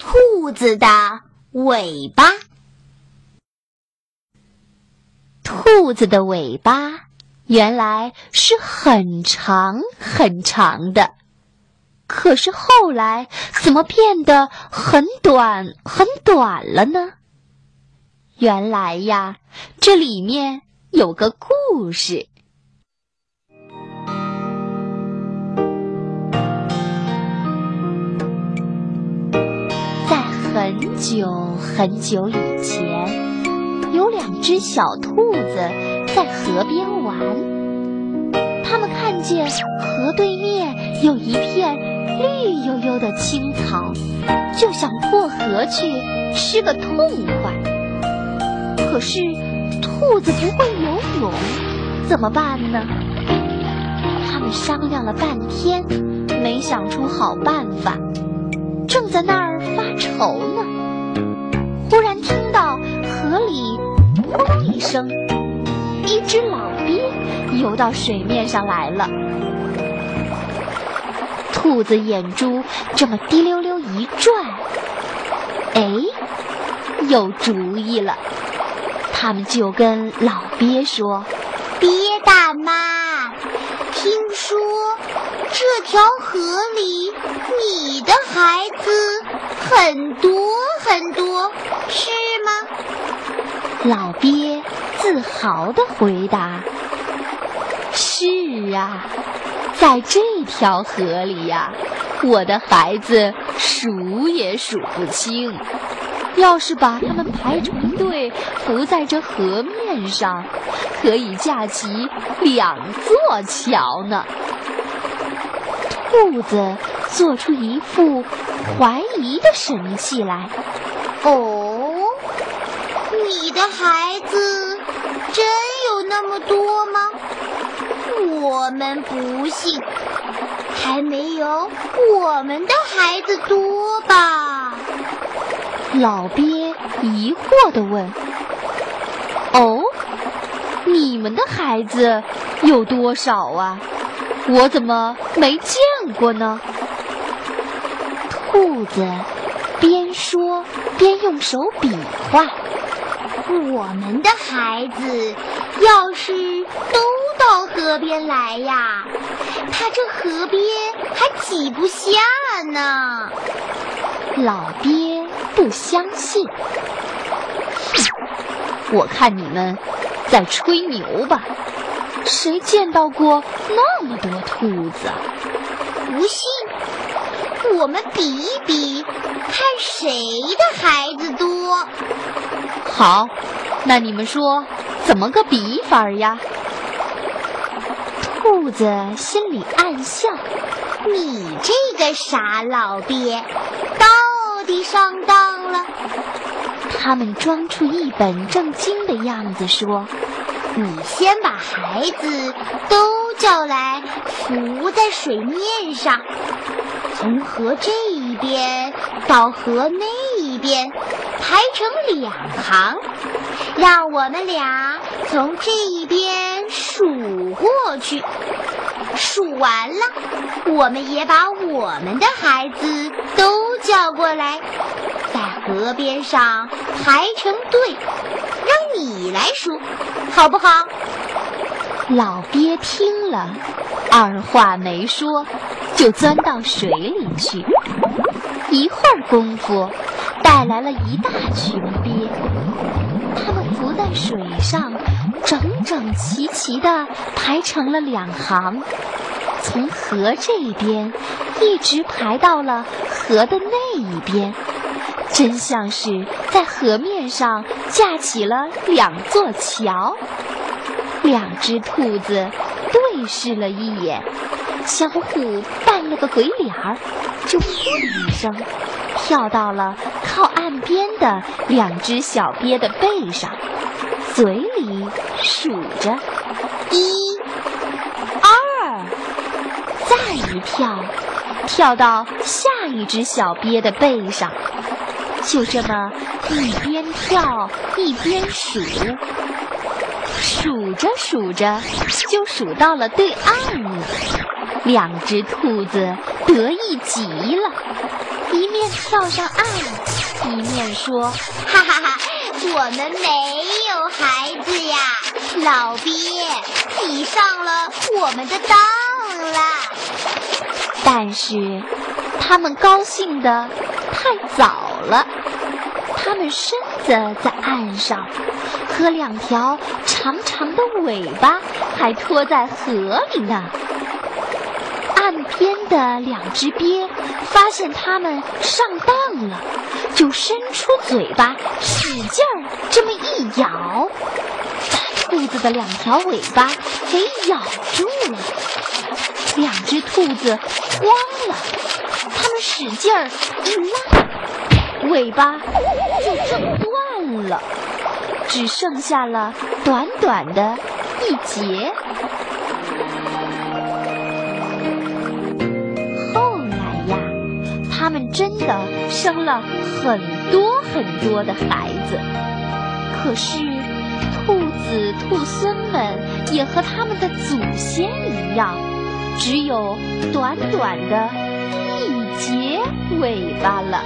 兔子的尾巴。兔子的尾巴原来是很长很长的，可是后来怎么变得很短很短了呢？原来呀，这里面有个故事。久很久以前，有两只小兔子在河边玩。它们看见河对面有一片绿油油的青草，就想过河去吃个痛快。可是兔子不会游泳，怎么办呢？他们商量了半天，没想出好办法。正在那儿发愁呢，里“扑通”一声，一只老鳖游到水面上来了。兔子眼珠这么滴溜溜一转，哎，有主意了。他们就跟老鳖说：“鳖大妈，听说这条河里你的孩子很多很多，是？”老鳖自豪地回答：“是啊，在这条河里呀，我的孩子数也数不清。”要是把它们排成队，浮在这河面上，可以架起两座桥呢。兔子做出一副怀疑的神气来。哦，你的孩子真有那么多吗？我们不信，还没有我们的孩子多吧？老鳖疑惑地问：“哦，你们的孩子有多少啊？我怎么没见过呢？”兔子边说边用手比划：“我们的孩子要是都到河边来呀，他这河边还挤不下呢。”老鳖不相信，我看你们在吹牛吧？谁见到过那么多兔子？不信，我们比一比，看谁的孩子多。好，那你们说怎么个比法呀？兔子心里暗笑。你这个傻老鳖，到底上当了。他们装出一本正经的样子说：“你先把孩子都叫来，浮在水面上，从河这一边到河那一边，排成两行，让我们俩从这一边数过去。”数完了，我们也把我们的孩子都叫过来，在河边上排成队，让你来数，好不好？老鳖听了，二话没说，就钻到水里去。一会儿功夫，带来了一大群鳖，它们浮在水上。整整齐齐地排成了两行，从河这一边一直排到了河的那一边，真像是在河面上架起了两座桥。两只兔子对视了一眼，相互扮了个鬼脸儿，就“噗”一声跳到了靠岸边的两只小鳖的背上。嘴里数着，一、二，再一跳，跳到下一只小鳖的背上，就这么一边跳一边数，数着数着就数到了对岸了。两只兔子得意极了，一面跳上岸，一面说：“哈哈哈，我们没有孩子呀，老鳖，你上了我们的当了。”但是他们高兴的太早了，他们身子在岸上，和两条长长的尾巴还拖在河里呢。岸边的两只鳖发现它们上当了，就伸出嘴巴使劲儿这么一咬，把兔子的两条尾巴给咬住了。两只兔子慌了，它们使劲儿一拉，尾巴就这么断了，只剩下了短短的一截。他们真的生了很多很多的孩子，可是兔子兔孙们也和他们的祖先一样，只有短短的一截尾巴了。